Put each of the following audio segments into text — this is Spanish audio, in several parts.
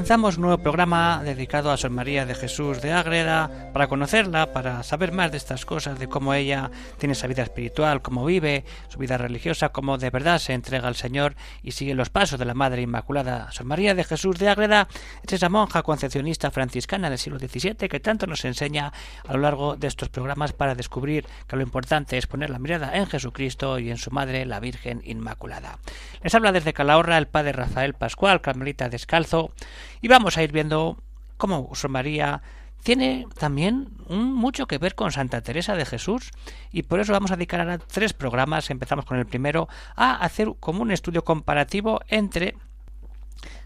Comenzamos un nuevo programa dedicado a Sor María de Jesús de Ágreda para conocerla, para saber más de estas cosas, de cómo ella tiene esa vida espiritual, cómo vive su vida religiosa, cómo de verdad se entrega al Señor y sigue los pasos de la Madre Inmaculada. Sor María de Jesús de Ágreda es esa monja concepcionista franciscana del siglo XVII que tanto nos enseña a lo largo de estos programas para descubrir que lo importante es poner la mirada en Jesucristo y en su Madre, la Virgen Inmaculada. Les habla desde Calahorra el Padre Rafael Pascual, Carmelita Descalzo, y vamos a ir viendo cómo Sor María tiene también mucho que ver con Santa Teresa de Jesús y por eso vamos a dedicar ahora tres programas, empezamos con el primero, a hacer como un estudio comparativo entre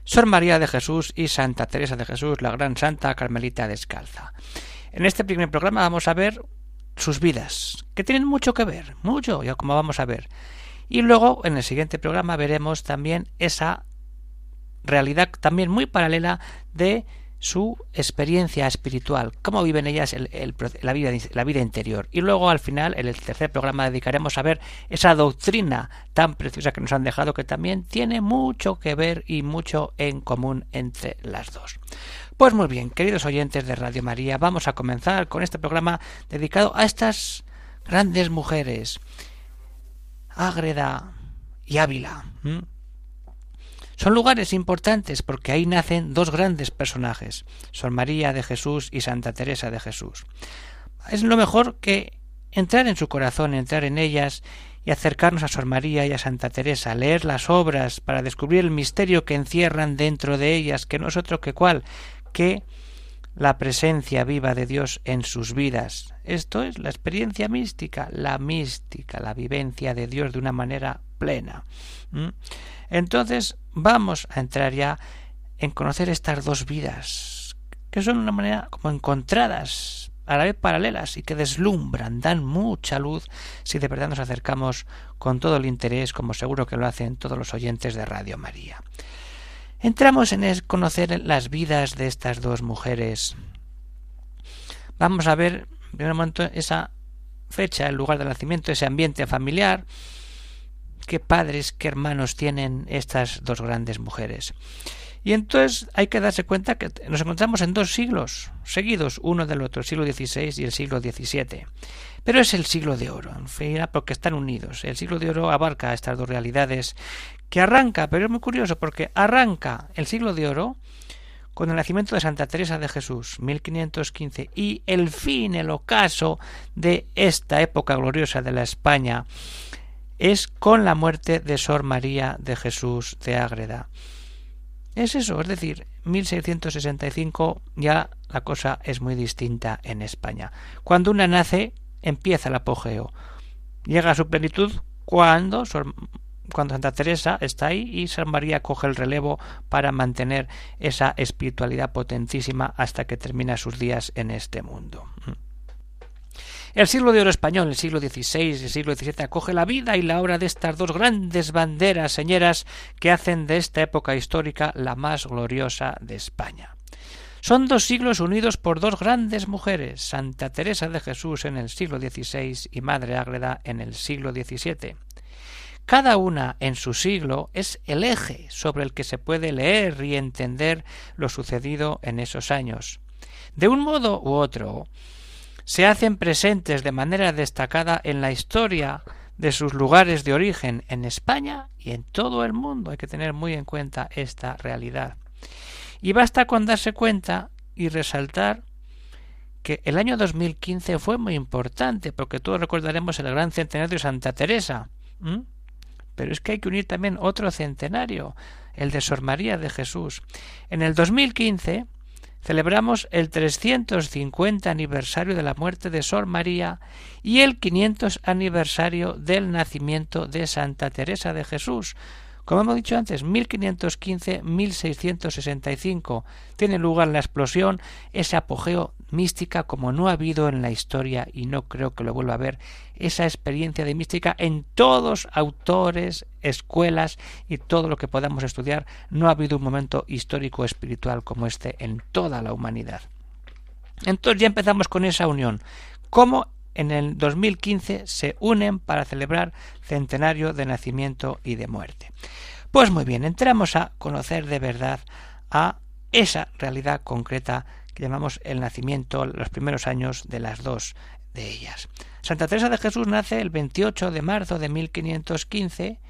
Sor María de Jesús y Santa Teresa de Jesús, la gran santa carmelita descalza. En este primer programa vamos a ver sus vidas, que tienen mucho que ver, mucho, ya como vamos a ver. Y luego en el siguiente programa veremos también esa realidad también muy paralela de su experiencia espiritual, cómo viven ellas la, vida, la vida interior. Y luego al final, en el tercer programa, dedicaremos a ver esa doctrina tan preciosa que nos han dejado, que también tiene mucho que ver y mucho en común entre las dos. Pues muy bien, queridos oyentes de Radio María, vamos a comenzar con este programa dedicado a estas grandes mujeres, Ágreda y Ávila. Son lugares importantes porque ahí nacen dos grandes personajes, Son María de Jesús y Santa Teresa de Jesús. Es lo mejor que entrar en su corazón, entrar en ellas y acercarnos a Sor María y a Santa Teresa, leer las obras para descubrir el misterio que encierran dentro de ellas, que no es otro que cual, que la presencia viva de Dios en sus vidas. Esto es la experiencia mística, la mística, la vivencia de Dios de una manera plena. Entonces vamos a entrar ya en conocer estas dos vidas, que son de una manera como encontradas, a la vez paralelas y que deslumbran, dan mucha luz si de verdad nos acercamos con todo el interés, como seguro que lo hacen todos los oyentes de Radio María. Entramos en conocer las vidas de estas dos mujeres. Vamos a ver, en primer momento, esa fecha, el lugar del nacimiento, ese ambiente familiar, qué padres, qué hermanos tienen estas dos grandes mujeres. Y entonces hay que darse cuenta que nos encontramos en dos siglos seguidos, uno del otro, el siglo XVI y el siglo XVII. Pero es el siglo de oro, en fin, porque están unidos. El siglo de oro abarca estas dos realidades que arranca, pero es muy curioso porque arranca el siglo de oro con el nacimiento de Santa Teresa de Jesús, 1515, y el fin, el ocaso de esta época gloriosa de la España es con la muerte de Sor María de Jesús de Ágreda. Es eso, es decir, 1665 ya la cosa es muy distinta en España. Cuando una nace, empieza el apogeo. Llega a su plenitud cuando, cuando Santa Teresa está ahí y San María coge el relevo para mantener esa espiritualidad potentísima hasta que termina sus días en este mundo. El siglo de oro español, el siglo XVI y el siglo XVII, acoge la vida y la obra de estas dos grandes banderas señeras que hacen de esta época histórica la más gloriosa de España. Son dos siglos unidos por dos grandes mujeres, Santa Teresa de Jesús en el siglo XVI y Madre Ágreda en el siglo XVII. Cada una en su siglo es el eje sobre el que se puede leer y entender lo sucedido en esos años. De un modo u otro, se hacen presentes de manera destacada en la historia de sus lugares de origen en España y en todo el mundo. Hay que tener muy en cuenta esta realidad. Y basta con darse cuenta y resaltar que el año 2015 fue muy importante, porque todos recordaremos el gran centenario de Santa Teresa. Pero es que hay que unir también otro centenario, el de Sor María de Jesús. En el 2015 celebramos el 350 aniversario de la muerte de Sor María y el 500 aniversario del nacimiento de Santa Teresa de Jesús, Como hemos dicho antes, 1515-1665 tiene lugar la explosión, ese apogeo mística como no ha habido en la historia y no creo que lo vuelva a ver, esa experiencia de mística en todos autores, escuelas y todo lo que podamos estudiar, no ha habido un momento histórico espiritual como este en toda la humanidad. Entonces ya empezamos con esa unión. ¿Cómo en el 2015 se unen para celebrar centenario de nacimiento y de muerte. Pues muy bien, entramos a conocer de verdad a esa realidad concreta que llamamos el nacimiento, los primeros años de las dos de ellas. Santa Teresa de Jesús nace el 28 de marzo de 1515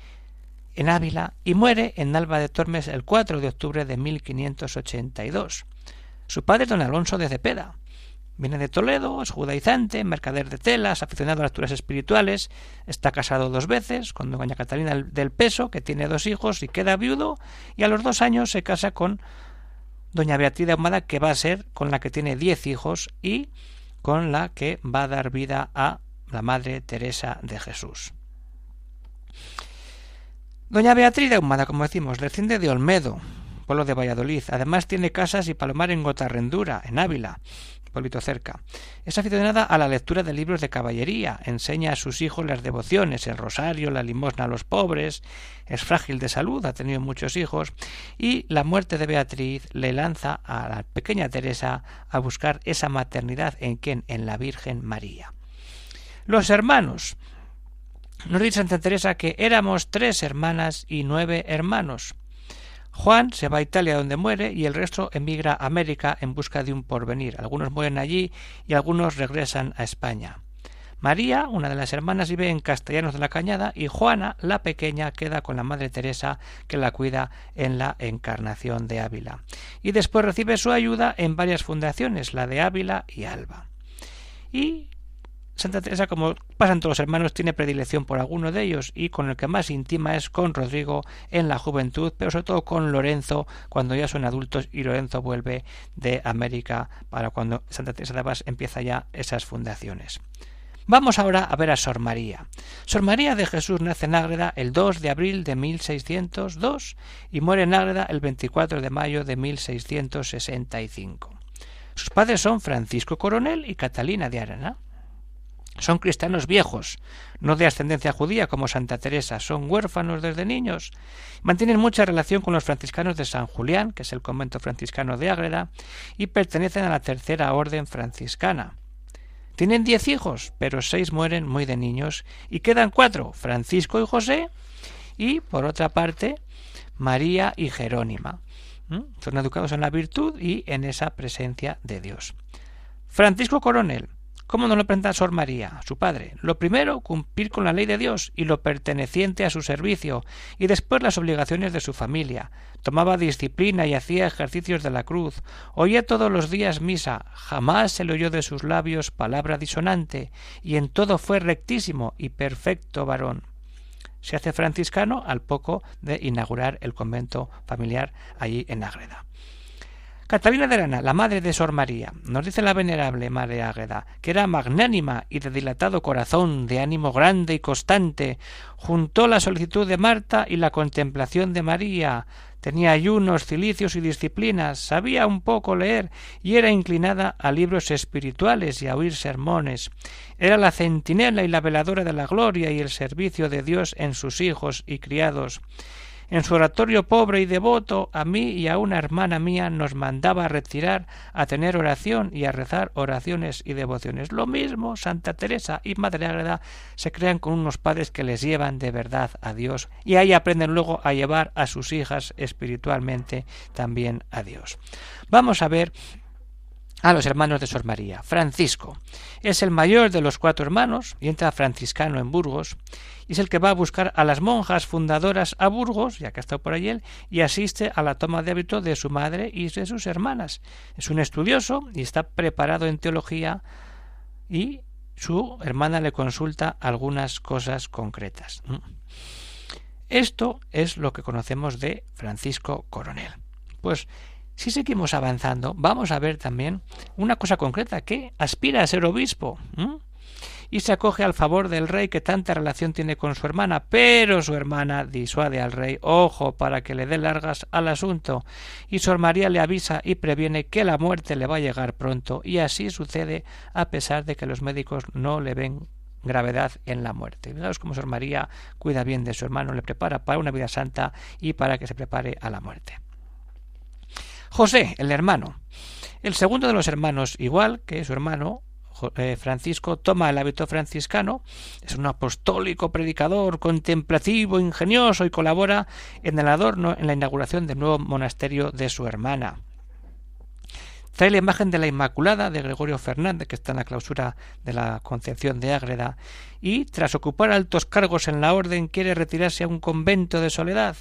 en Ávila y muere en Alba de Tormes el 4 de octubre de 1582. Su padre don Alonso de Cepeda, Viene de Toledo, es judaizante, mercader de telas, aficionado a lecturas espirituales, está casado dos veces con doña Catalina del Peso, que tiene dos hijos y queda viudo, y a los dos años se casa con doña Beatriz de Ahumada, que va a ser con la que tiene diez hijos y con la que va a dar vida a la Madre Teresa de Jesús. Doña Beatriz de Ahumada, como decimos, desciende de Olmedo, pueblo de Valladolid. Además tiene casas y palomar en Gotarrendura, en Ávila pueblito cerca. Es aficionada a la lectura de libros de caballería, enseña a sus hijos las devociones, el rosario, la limosna a los pobres, es frágil de salud, ha tenido muchos hijos, y la muerte de Beatriz le lanza a la pequeña Teresa a buscar esa maternidad en quien, en la Virgen María. Los hermanos. Nos dice Santa Teresa que éramos tres hermanas y nueve hermanos. Juan se va a Italia donde muere y el resto emigra a América en busca de un porvenir. Algunos mueren allí y algunos regresan a España. María, una de las hermanas, vive en Castellanos de la Cañada y Juana, la pequeña, queda con la Madre Teresa que la cuida en la Encarnación de Ávila. Y después recibe su ayuda en varias fundaciones, la de Ávila y Alba. Y Santa Teresa, como pasan todos los hermanos, tiene predilección por alguno de ellos y con el que más íntima es con Rodrigo en la juventud, pero sobre todo con Lorenzo cuando ya son adultos y Lorenzo vuelve de América para cuando Santa Teresa de Abas empieza ya esas fundaciones. Vamos ahora a ver a Sor María. Sor María de Jesús nace en Ágreda el 2 de abril de 1602 y muere en Ágreda el 24 de mayo de 1665. Sus padres son Francisco Coronel y Catalina de Arana. Son cristianos viejos, no de ascendencia judía como Santa Teresa, son huérfanos desde niños. Mantienen mucha relación con los franciscanos de San Julián, que es el convento franciscano de Ágreda, y pertenecen a la tercera orden franciscana. Tienen diez hijos, pero seis mueren muy de niños, y quedan cuatro, Francisco y José, y, por otra parte, María y Jerónima. Son educados en la virtud y en esa presencia de Dios. Francisco Coronel, ¿Cómo no lo presenta Sor María, su padre? Lo primero, cumplir con la ley de Dios y lo perteneciente a su servicio, y después las obligaciones de su familia. Tomaba disciplina y hacía ejercicios de la cruz. Oía todos los días misa. Jamás se le oyó de sus labios palabra disonante, y en todo fue rectísimo y perfecto varón. Se hace franciscano al poco de inaugurar el convento familiar allí en Ágreda. Catalina de Arana, la madre de Sor María, nos dice la venerable Madre Águeda, que era magnánima y de dilatado corazón, de ánimo grande y constante, juntó la solicitud de Marta y la contemplación de María, tenía ayunos, cilicios y disciplinas, sabía un poco leer y era inclinada a libros espirituales y a oír sermones. Era la centinela y la veladora de la gloria y el servicio de Dios en sus hijos y criados. En su oratorio pobre y devoto, a mí y a una hermana mía nos mandaba a retirar, a tener oración y a rezar oraciones y devociones. Lo mismo Santa Teresa y Madre Ágreda se crean con unos padres que les llevan de verdad a Dios y ahí aprenden luego a llevar a sus hijas espiritualmente también a Dios. Vamos a ver a los hermanos de Sor María. Francisco es el mayor de los cuatro hermanos y entra franciscano en Burgos y es el que va a buscar a las monjas fundadoras a Burgos, ya que ha estado por allí, y asiste a la toma de hábito de su madre y de sus hermanas. Es un estudioso y está preparado en teología y su hermana le consulta algunas cosas concretas. Esto es lo que conocemos de Francisco Coronel. Pues si seguimos avanzando, vamos a ver también una cosa concreta, que aspira a ser obispo. y se acoge al favor del rey que tanta relación tiene con su hermana, pero su hermana disuade al rey, ojo, para que le dé largas al asunto, y Sor María le avisa y previene que la muerte le va a llegar pronto, y así sucede a pesar de que los médicos no le ven gravedad en la muerte. Fijaos cómo Sor María cuida bien de su hermano, le prepara para una vida santa y para que se prepare a la muerte. José, el hermano. El segundo de los hermanos, igual que su hermano, eh, Francisco toma el hábito franciscano, es un apostólico predicador, contemplativo, ingenioso y colabora en el adorno en la inauguración del nuevo monasterio de su hermana. Trae la imagen de la Inmaculada de Gregorio Fernández, que está en la clausura de la Concepción de Ágreda, y, tras ocupar altos cargos en la orden, quiere retirarse a un convento de soledad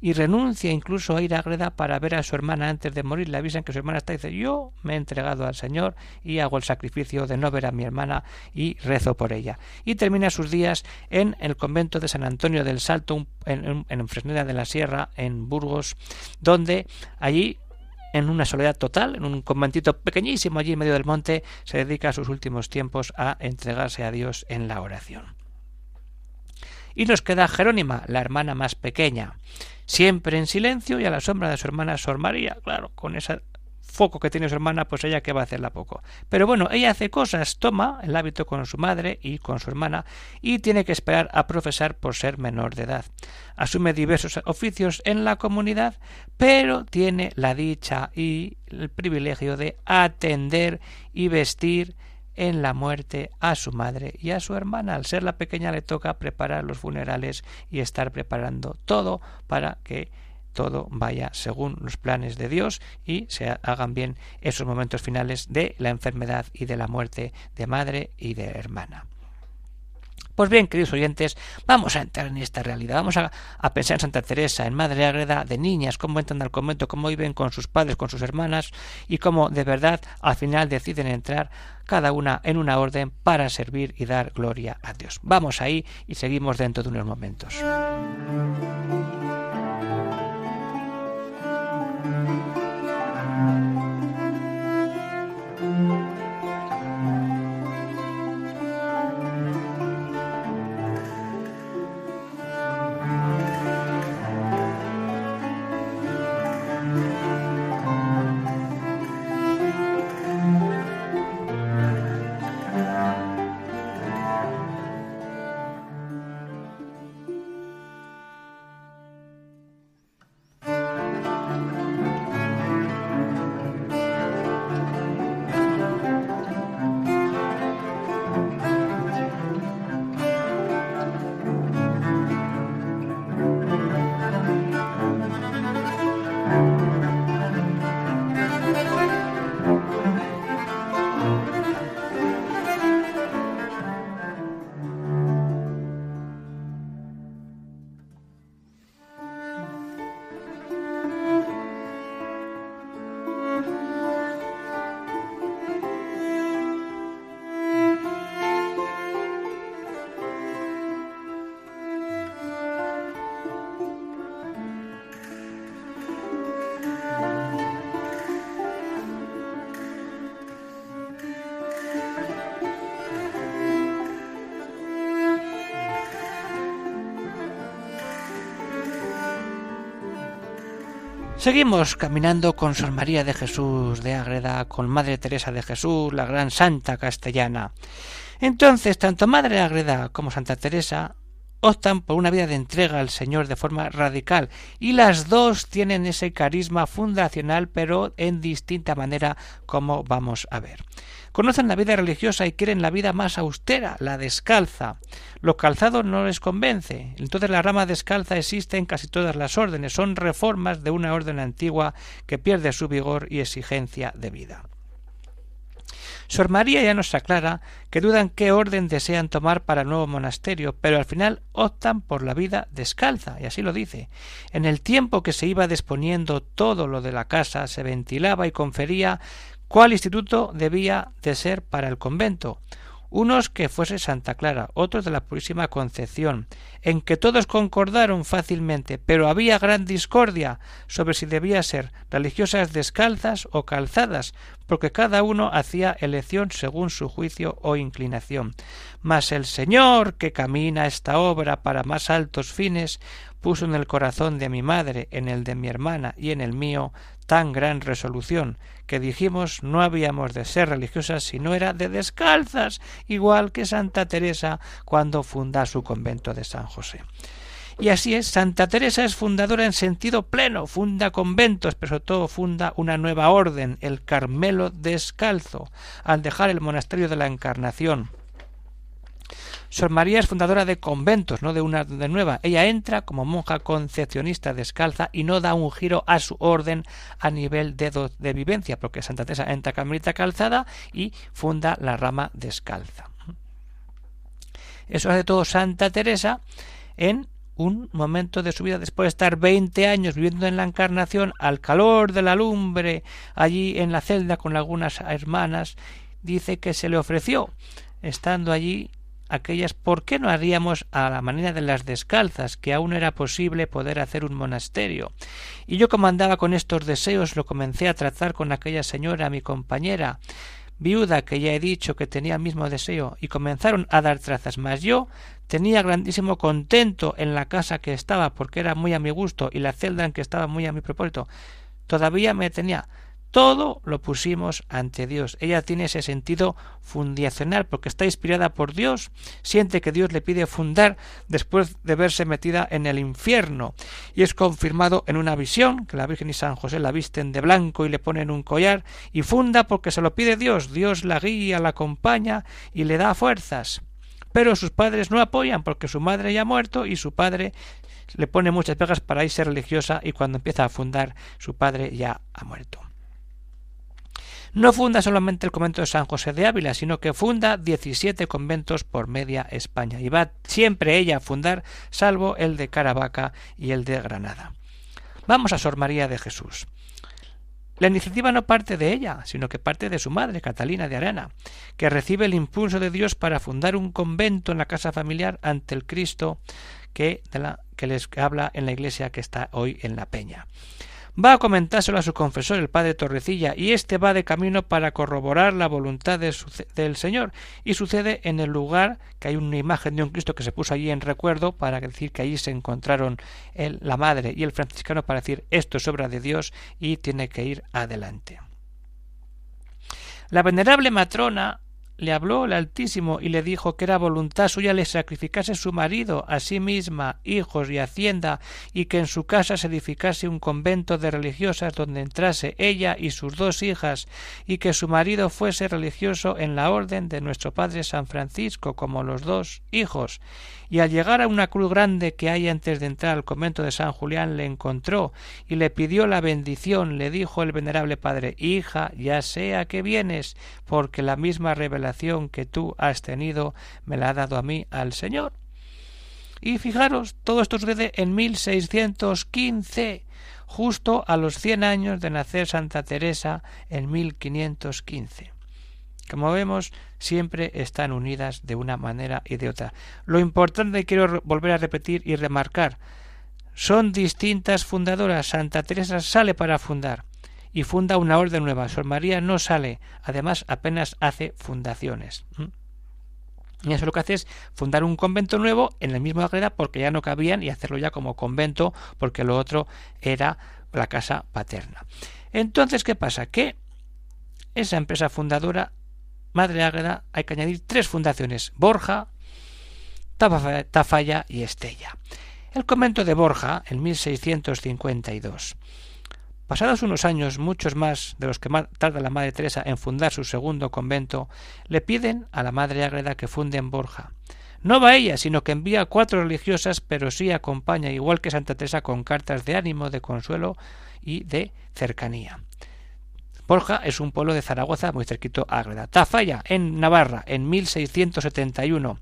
y renuncia incluso a ir a Ágreda para ver a su hermana antes de morir. Le avisan que su hermana está y dice yo me he entregado al Señor y hago el sacrificio de no ver a mi hermana y rezo por ella. Y termina sus días en el convento de San Antonio del Salto, en, en Fresneda de la Sierra, en Burgos, donde allí en una soledad total, en un conventito pequeñísimo allí en medio del monte, se dedica sus últimos tiempos a entregarse a Dios en la oración. Y nos queda Jerónima, la hermana más pequeña, siempre en silencio y a la sombra de su hermana Sor María, claro, con ese foco que tiene su hermana, pues ella que va a hacerla poco. Pero bueno, ella hace cosas, toma el hábito con su madre y con su hermana y tiene que esperar a profesar por ser menor de edad. Asume diversos oficios en la comunidad, pero tiene la dicha y el privilegio de atender y vestir en la muerte a su madre y a su hermana. Al ser la pequeña le toca preparar los funerales y estar preparando todo para que todo vaya según los planes de Dios y se hagan bien esos momentos finales de la enfermedad y de la muerte de madre y de hermana. Pues bien, queridos oyentes, vamos a entrar en esta realidad. Vamos a, pensar en Santa Teresa, en Madre Ágreda, de niñas, cómo entran al convento, cómo viven con sus padres, con sus hermanas y cómo de verdad al final deciden entrar cada una en una orden para servir y dar gloria a Dios. Vamos ahí y seguimos dentro de unos momentos. Seguimos caminando con Sor María de Jesús de Ágreda, con Madre Teresa de Jesús, la gran santa castellana. Entonces, tanto Madre Ágreda como Santa Teresa optan por una vida de entrega al Señor de forma radical y las dos tienen ese carisma fundacional pero en distinta manera como vamos a ver. Conocen la vida religiosa y quieren la vida más austera, la descalza. Lo calzado no les convence. Entonces la rama descalza existe en casi todas las órdenes. Son reformas de una orden antigua que pierde su vigor y exigencia de vida. Sor María ya nos aclara que dudan qué orden desean tomar para el nuevo monasterio, pero al final optan por la vida descalza, y así lo dice. En el tiempo que se iba disponiendo todo lo de la casa, se ventilaba y confería cuál instituto debía de ser para el convento, unos que fuese Santa Clara, otros de la Purísima Concepción, en que todos concordaron fácilmente, pero había gran discordia sobre si debía ser religiosas descalzas o calzadas, porque cada uno hacía elección según su juicio o inclinación. Mas el Señor, que camina esta obra para más altos fines, puso en el corazón de mi madre, en el de mi hermana y en el mío tan gran resolución, que dijimos no habíamos de ser religiosas si no era de descalzas, igual que Santa Teresa cuando funda su convento de San José. Y así es, Santa Teresa es fundadora en sentido pleno, funda conventos, pero sobre todo funda una nueva orden, el Carmelo descalzo, al dejar el monasterio de la Encarnación. Sor María es fundadora de conventos, no de una de nueva. Ella entra como monja concepcionista descalza y no da un giro a su orden a nivel de, de vivencia, porque Santa Teresa entra carmelita calzada y funda la rama descalza. Eso hace todo Santa Teresa en un momento de su vida después de estar veinte años viviendo en la encarnación al calor de la lumbre allí en la celda con algunas hermanas dice que se le ofreció estando allí aquellas ¿por qué no haríamos a la manera de las descalzas que aún era posible poder hacer un monasterio? Y yo como andaba con estos deseos lo comencé a tratar con aquella señora mi compañera viuda que ya he dicho que tenía el mismo deseo y comenzaron a dar trazas. Mas yo tenía grandísimo contento en la casa que estaba porque era muy a mi gusto y la celda en que estaba muy a mi propósito. Todavía me tenía todo lo pusimos ante Dios. Ella tiene ese sentido fundacional porque está inspirada por Dios, siente que Dios le pide fundar después de verse metida en el infierno y es confirmado en una visión que la Virgen y San José la visten de blanco y le ponen un collar y funda porque se lo pide Dios. Dios la guía, la acompaña y le da fuerzas. Pero sus padres no apoyan porque su madre ya ha muerto y su padre le pone muchas pegas para irse religiosa y cuando empieza a fundar su padre ya ha muerto. No funda solamente el convento de San José de Ávila, sino que funda 17 conventos por media España y va siempre ella a fundar, salvo el de Caravaca y el de Granada. Vamos a Sor María de Jesús. La iniciativa no parte de ella, sino que parte de su madre, Catalina de Arana, que recibe el impulso de Dios para fundar un convento en la casa familiar ante el Cristo que, que les habla en la iglesia que está hoy en la Peña va a comentárselo a su confesor, el padre Torrecilla, y éste va de camino para corroborar la voluntad del Señor. Y sucede en el lugar que hay una imagen de un Cristo que se puso allí en recuerdo para decir que allí se encontraron la madre y el franciscano para decir esto es obra de Dios y tiene que ir adelante. La venerable matrona le habló el Altísimo y le dijo que era voluntad suya le sacrificase su marido, a sí misma, hijos y hacienda, y que en su casa se edificase un convento de religiosas donde entrase ella y sus dos hijas, y que su marido fuese religioso en la orden de nuestro Padre San Francisco, como los dos hijos, y al llegar a una cruz grande que hay antes de entrar al convento de San Julián le encontró y le pidió la bendición, le dijo el venerable padre Hija, ya sea que vienes, porque la misma revelación que tú has tenido me la ha dado a mí al Señor. Y fijaros, todo esto sucede en 1615, justo a los cien años de nacer Santa Teresa en 1515. Como vemos, siempre están unidas de una manera y de otra. Lo importante quiero volver a repetir y remarcar, son distintas fundadoras. Santa Teresa sale para fundar y funda una orden nueva. Sor María no sale, además apenas hace fundaciones. Y eso lo que hace es fundar un convento nuevo en la misma agreda porque ya no cabían y hacerlo ya como convento porque lo otro era la casa paterna. Entonces, ¿qué pasa? Que esa empresa fundadora Madre Ágreda hay que añadir tres fundaciones, Borja, Tafalla y Estella. El convento de Borja, en 1652. Pasados unos años, muchos más de los que tarda la Madre Teresa en fundar su segundo convento, le piden a la Madre Ágreda que funde en Borja. No va ella, sino que envía cuatro religiosas, pero sí acompaña, igual que Santa Teresa, con cartas de ánimo, de consuelo y de cercanía. Borja es un pueblo de Zaragoza muy cerquito a Ágreda. Tafalla, en Navarra, en 1671.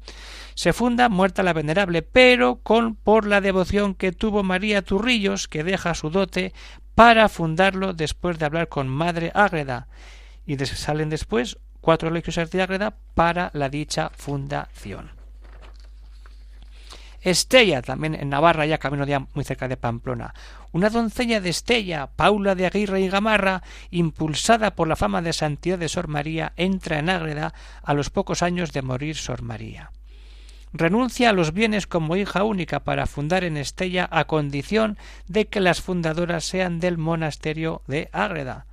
Se funda muerta la venerable, pero con por la devoción que tuvo María Turrillos, que deja su dote para fundarlo después de hablar con Madre Ágreda. Y salen después cuatro religiosas de Ágreda para la dicha fundación. Estella, también en Navarra, ya camino muy cerca de Pamplona. Una doncella de Estella, Paula de Aguirre y Gamarra, impulsada por la fama de santidad de Sor María, entra en Ágreda a los pocos años de morir Sor María. Renuncia a los bienes como hija única para fundar en Estella a condición de que las fundadoras sean del monasterio de Ágreda.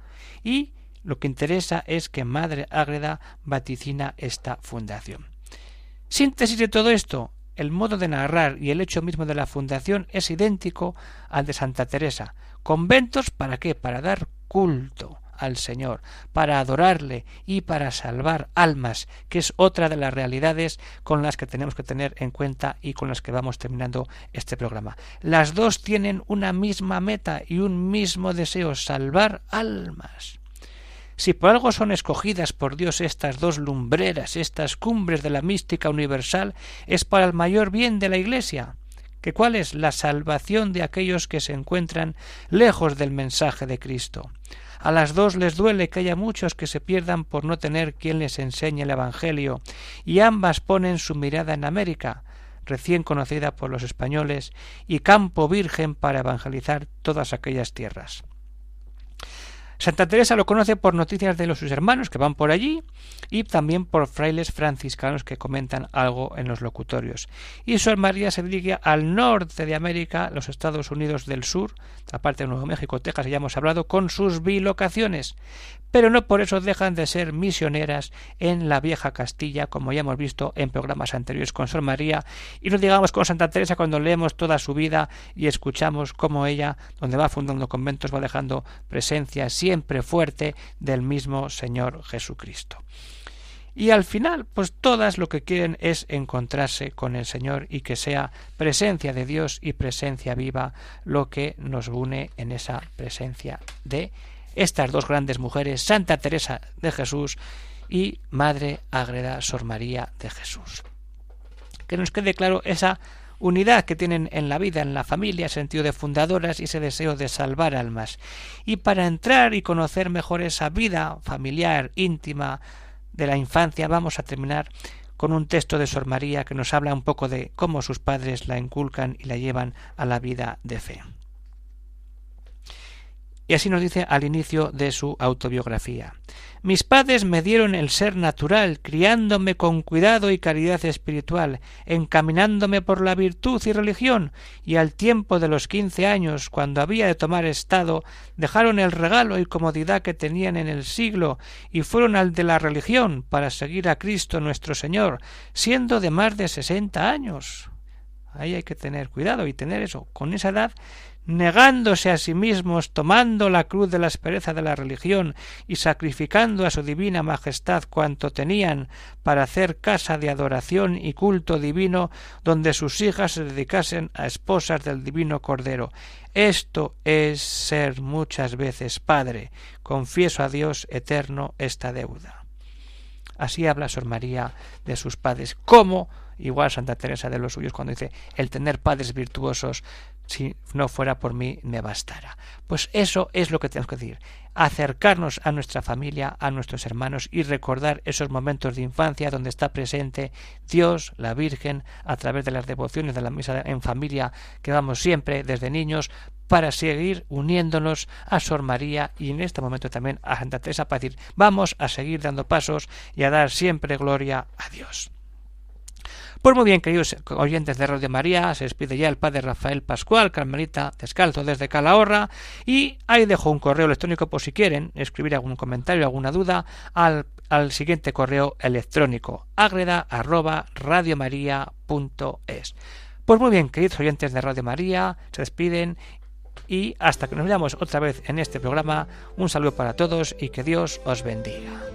Y lo que interesa es que Madre Ágreda vaticina esta fundación. Síntesis de todo esto, el modo de narrar y el hecho mismo de la fundación es idéntico al de Santa Teresa. Conventos para qué? Para dar culto al Señor, para adorarle y para salvar almas, que es otra de las realidades con las que tenemos que tener en cuenta y con las que vamos terminando este programa. Las dos tienen una misma meta y un mismo deseo, salvar almas. Si por algo son escogidas por Dios estas dos lumbreras, estas cumbres de la mística universal, es para el mayor bien de la Iglesia, que cuál es la salvación de aquellos que se encuentran lejos del mensaje de Cristo. A las dos les duele que haya muchos que se pierdan por no tener quien les enseñe el Evangelio, y ambas ponen su mirada en América, recién conocida por los españoles, y campo virgen para evangelizar todas aquellas tierras. Santa Teresa lo conoce por noticias de los sus hermanos que van por allí y también por frailes franciscanos que comentan algo en los locutorios. Y Sor María se dirige al norte de América, los Estados Unidos del Sur, aparte de Nuevo México, Texas, ya hemos hablado, con sus bilocaciones. Pero no por eso dejan de ser misioneras en la vieja Castilla, como ya hemos visto en programas anteriores con Sor María, y no digamos con Santa Teresa cuando leemos toda su vida y escuchamos cómo ella, donde va fundando conventos, va dejando presencia siempre fuerte del mismo Señor Jesucristo. Y al final, pues todas lo que quieren es encontrarse con el Señor y que sea presencia de Dios y presencia viva lo que nos une en esa presencia de estas dos grandes mujeres, Santa Teresa de Jesús y Madre Ágreda Sor María de Jesús. Que nos quede claro esa unidad que tienen en la vida, en la familia, sentido de fundadoras y ese deseo de salvar almas. Y para entrar y conocer mejor esa vida familiar, íntima, de la infancia, vamos a terminar con un texto de Sor María que nos habla un poco de cómo sus padres la inculcan y la llevan a la vida de fe. Y así nos dice al inicio de su autobiografía. Mis padres me dieron el ser natural, criándome con cuidado y caridad espiritual, encaminándome por la virtud y religión, y al tiempo de los quince años, cuando había de tomar estado, dejaron el regalo y comodidad que tenían en el siglo, y fueron al de la religión para seguir a Cristo nuestro Señor, siendo de más de sesenta años. Ahí hay que tener cuidado y tener eso. Con esa edad negándose a sí mismos, tomando la cruz de la aspereza de la religión y sacrificando a su divina majestad cuanto tenían para hacer casa de adoración y culto divino donde sus hijas se dedicasen a esposas del divino Cordero. Esto es ser muchas veces Padre. Confieso a Dios eterno esta deuda. Así habla Sor María de sus padres. ¿Cómo? Igual Santa Teresa de los suyos cuando dice el tener padres virtuosos si no fuera por mí me bastara. Pues eso es lo que tenemos que decir, acercarnos a nuestra familia, a nuestros hermanos y recordar esos momentos de infancia donde está presente Dios, la Virgen, a través de las devociones de la misa en familia que vamos siempre desde niños para seguir uniéndonos a Sor María y en este momento también a Santa Teresa para decir vamos a seguir dando pasos y a dar siempre gloria a Dios. Pues muy bien, queridos oyentes de Radio María, se despide ya el padre Rafael Pascual, Carmelita Descalzo desde Calahorra, y ahí dejo un correo electrónico por si quieren escribir algún comentario, alguna duda, al, al siguiente correo electrónico, agreda. Pues muy bien, queridos oyentes de Radio María, se despiden y hasta que nos veamos otra vez en este programa, un saludo para todos y que Dios os bendiga.